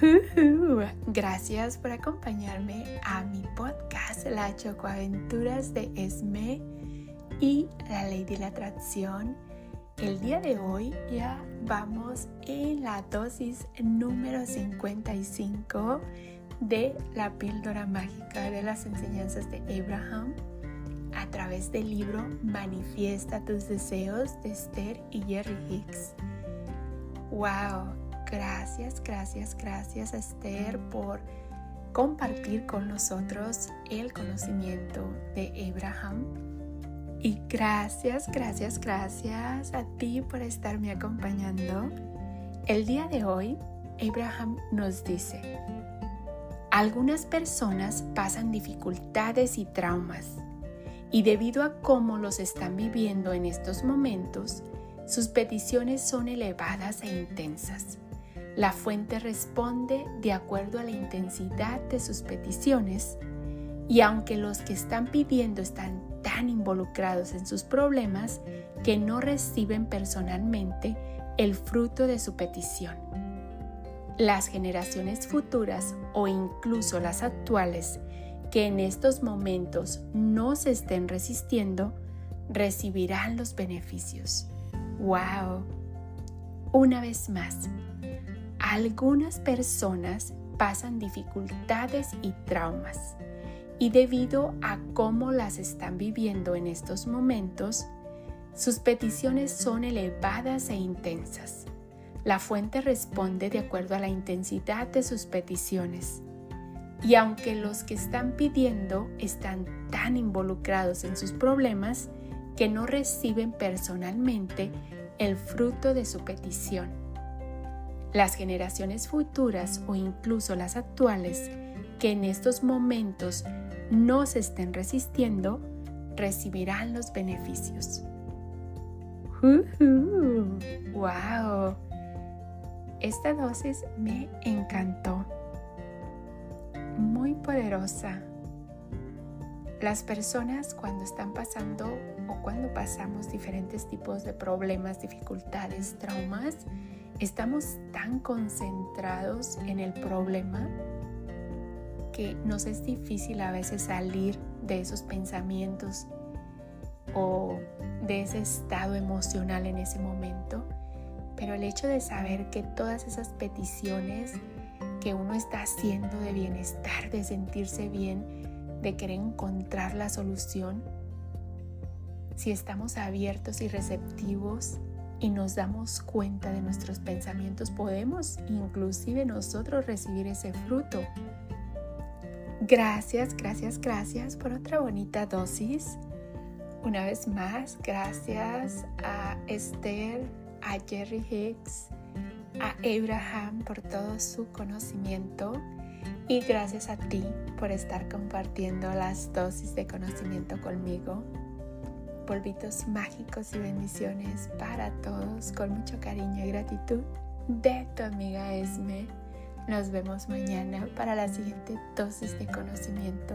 Gracias por acompañarme a mi podcast La Chocoaventuras de Esme y la Ley de la Atracción. El día de hoy ya vamos en la dosis número 55 de la píldora mágica de las enseñanzas de Abraham a través del libro Manifiesta tus deseos de Esther y Jerry Hicks. ¡Wow! Gracias, gracias, gracias Esther por compartir con nosotros el conocimiento de Abraham. Y gracias, gracias, gracias a ti por estarme acompañando. El día de hoy, Abraham nos dice, algunas personas pasan dificultades y traumas y debido a cómo los están viviendo en estos momentos, sus peticiones son elevadas e intensas. La fuente responde de acuerdo a la intensidad de sus peticiones y aunque los que están pidiendo están tan involucrados en sus problemas que no reciben personalmente el fruto de su petición. Las generaciones futuras o incluso las actuales que en estos momentos no se estén resistiendo, recibirán los beneficios. ¡Wow! Una vez más, algunas personas pasan dificultades y traumas y debido a cómo las están viviendo en estos momentos, sus peticiones son elevadas e intensas. La fuente responde de acuerdo a la intensidad de sus peticiones. Y aunque los que están pidiendo están tan involucrados en sus problemas que no reciben personalmente el fruto de su petición. Las generaciones futuras o incluso las actuales que en estos momentos no se estén resistiendo recibirán los beneficios. ¡Wow! Esta dosis me encantó muy poderosa. Las personas cuando están pasando o cuando pasamos diferentes tipos de problemas, dificultades, traumas, estamos tan concentrados en el problema que nos es difícil a veces salir de esos pensamientos o de ese estado emocional en ese momento. Pero el hecho de saber que todas esas peticiones que uno está haciendo de bienestar, de sentirse bien, de querer encontrar la solución, si estamos abiertos y receptivos y nos damos cuenta de nuestros pensamientos, podemos inclusive nosotros recibir ese fruto. Gracias, gracias, gracias por otra bonita dosis. Una vez más, gracias a Esther, a Jerry Hicks, a Abraham por todo su conocimiento y gracias a ti por estar compartiendo las dosis de conocimiento conmigo. Polvitos mágicos y bendiciones para todos con mucho cariño y gratitud de tu amiga Esme. Nos vemos mañana para la siguiente dosis de conocimiento.